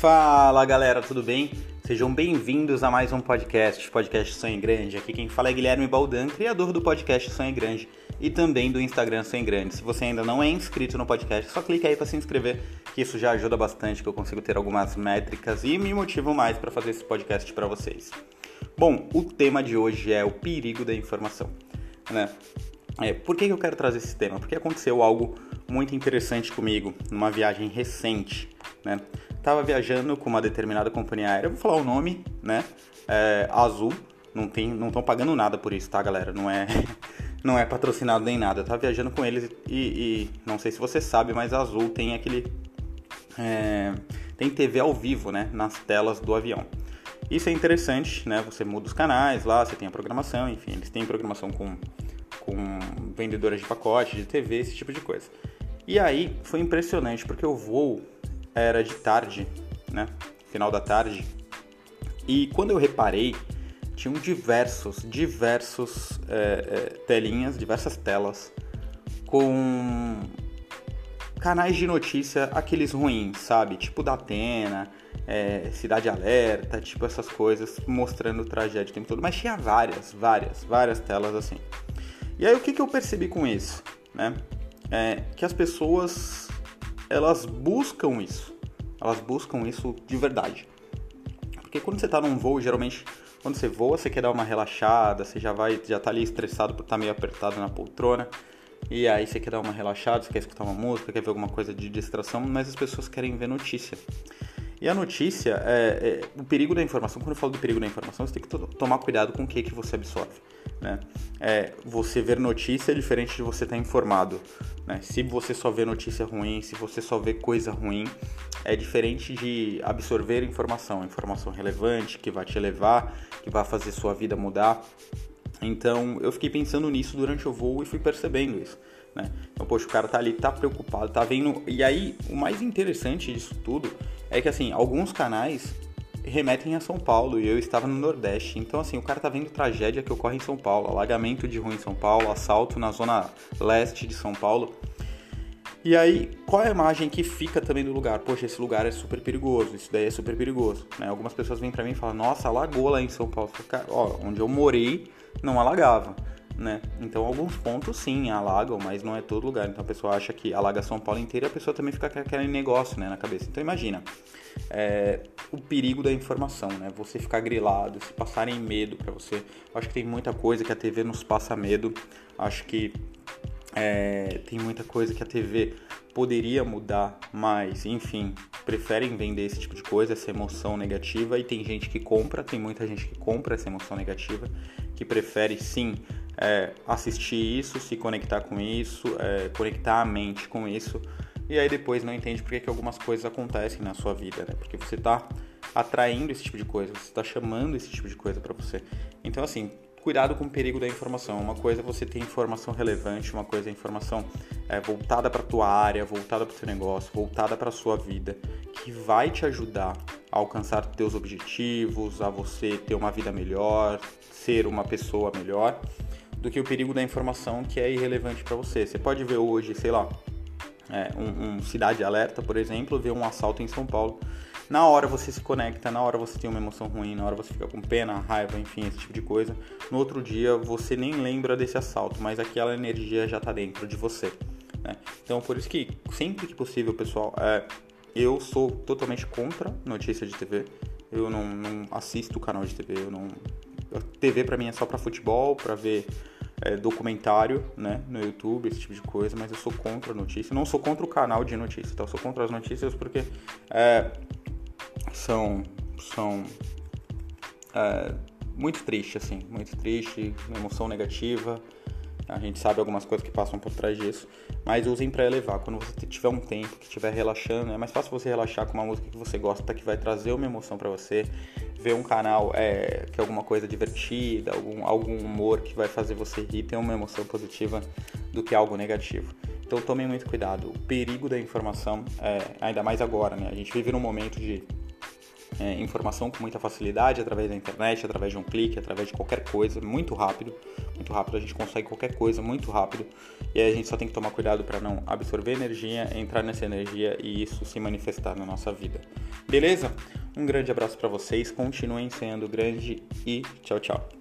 Fala galera, tudo bem? Sejam bem-vindos a mais um podcast, podcast Sonho Grande. Aqui quem fala é Guilherme Baldan, criador do podcast Sonho Grande e também do Instagram Sonho Grande. Se você ainda não é inscrito no podcast, só clique aí para se inscrever, que isso já ajuda bastante, que eu consigo ter algumas métricas e me motivo mais para fazer esse podcast para vocês. Bom, o tema de hoje é o perigo da informação, né? É, por que eu quero trazer esse tema? Porque aconteceu algo muito interessante comigo numa viagem recente, né? Tava viajando com uma determinada companhia aérea, vou falar o nome, né? É, Azul, não tem, não estão pagando nada por isso, tá, galera? Não é, não é patrocinado nem nada. Eu tava viajando com eles e, e não sei se você sabe, mas Azul tem aquele, é, tem TV ao vivo, né? Nas telas do avião. Isso é interessante, né? Você muda os canais lá, você tem a programação, enfim, eles têm programação com com vendedoras de pacote, de TV, esse tipo de coisa. E aí foi impressionante porque o voo era de tarde, né? Final da tarde. E quando eu reparei, tinham diversos, diversos é, é, telinhas, diversas telas com canais de notícia, aqueles ruins, sabe? Tipo da Atena, é, Cidade Alerta, tipo essas coisas, mostrando tragédia o tempo todo. Mas tinha várias, várias, várias telas assim. E aí o que, que eu percebi com isso? Né? É que as pessoas elas buscam isso. Elas buscam isso de verdade. Porque quando você está num voo, geralmente quando você voa, você quer dar uma relaxada, você já vai, já tá ali estressado por estar tá meio apertado na poltrona. E aí você quer dar uma relaxada, você quer escutar uma música, quer ver alguma coisa de distração, mas as pessoas querem ver notícia. E a notícia, é, é, o perigo da informação, quando eu falo do perigo da informação, você tem que tomar cuidado com o que, que você absorve. Né? É, você ver notícia é diferente de você estar informado. Né? Se você só vê notícia ruim, se você só vê coisa ruim, é diferente de absorver informação, informação relevante, que vai te elevar, que vai fazer sua vida mudar. Então eu fiquei pensando nisso durante o voo e fui percebendo isso. Né? Então, poxa, o cara tá ali, tá preocupado, tá vendo. E aí, o mais interessante disso tudo é que, assim, alguns canais remetem a São Paulo e eu estava no Nordeste. Então, assim, o cara tá vendo tragédia que ocorre em São Paulo, alagamento de rua em São Paulo, assalto na zona leste de São Paulo. E aí, qual é a imagem que fica também do lugar? Poxa, esse lugar é super perigoso, isso daí é super perigoso. Né? Algumas pessoas vêm para mim e falam, nossa, alagou lá em São Paulo. Ó, onde eu morei não alagava né? Então alguns pontos sim alagam, mas não é todo lugar. Então a pessoa acha que alaga São Paulo inteira a pessoa também fica com aquele negócio né, na cabeça. Então imagina é, o perigo da informação, né? Você ficar grilado, se passarem medo para você. Acho que tem muita coisa que a TV nos passa medo. Acho que é, tem muita coisa que a TV poderia mudar, mas enfim, preferem vender esse tipo de coisa, essa emoção negativa. E tem gente que compra, tem muita gente que compra essa emoção negativa, que prefere sim é, assistir isso, se conectar com isso, é, conectar a mente com isso, e aí depois não entende porque que algumas coisas acontecem na sua vida, né? Porque você está atraindo esse tipo de coisa, você está chamando esse tipo de coisa para você. Então, assim, cuidado com o perigo da informação. Uma coisa é você ter informação relevante, uma coisa é informação é, voltada para tua área, voltada para o seu negócio, voltada para a sua vida, que vai te ajudar a alcançar teus objetivos, a você ter uma vida melhor, ser uma pessoa melhor do que o perigo da informação que é irrelevante para você. Você pode ver hoje, sei lá, é, um, um, cidade alerta, por exemplo, ver um assalto em São Paulo. Na hora você se conecta, na hora você tem uma emoção ruim, na hora você fica com pena, raiva, enfim, esse tipo de coisa. No outro dia você nem lembra desse assalto, mas aquela energia já está dentro de você. Né? Então por isso que sempre que possível, pessoal, é, eu sou totalmente contra notícia de TV. Eu não, não assisto canal de TV, eu não TV para mim é só para futebol, para ver é, documentário, né, no YouTube, esse tipo de coisa, mas eu sou contra a notícia. Não sou contra o canal de notícias, tá? Eu sou contra as notícias porque é, são são é, muito triste, assim, muito triste, emoção negativa. A gente sabe algumas coisas que passam por trás disso, mas usem para elevar. Quando você tiver um tempo que estiver relaxando, é mais fácil você relaxar com uma música que você gosta, que vai trazer uma emoção para você. Ver um canal é, que é alguma coisa divertida, algum, algum humor que vai fazer você rir, ter uma emoção positiva do que algo negativo. Então tomem muito cuidado. O perigo da informação, é, ainda mais agora, né? A gente vive num momento de é, informação com muita facilidade através da internet, através de um clique, através de qualquer coisa, muito rápido. Muito rápido, a gente consegue qualquer coisa muito rápido. E aí a gente só tem que tomar cuidado para não absorver energia, entrar nessa energia e isso se manifestar na nossa vida. Beleza? Um grande abraço para vocês, continuem sendo grande e tchau, tchau.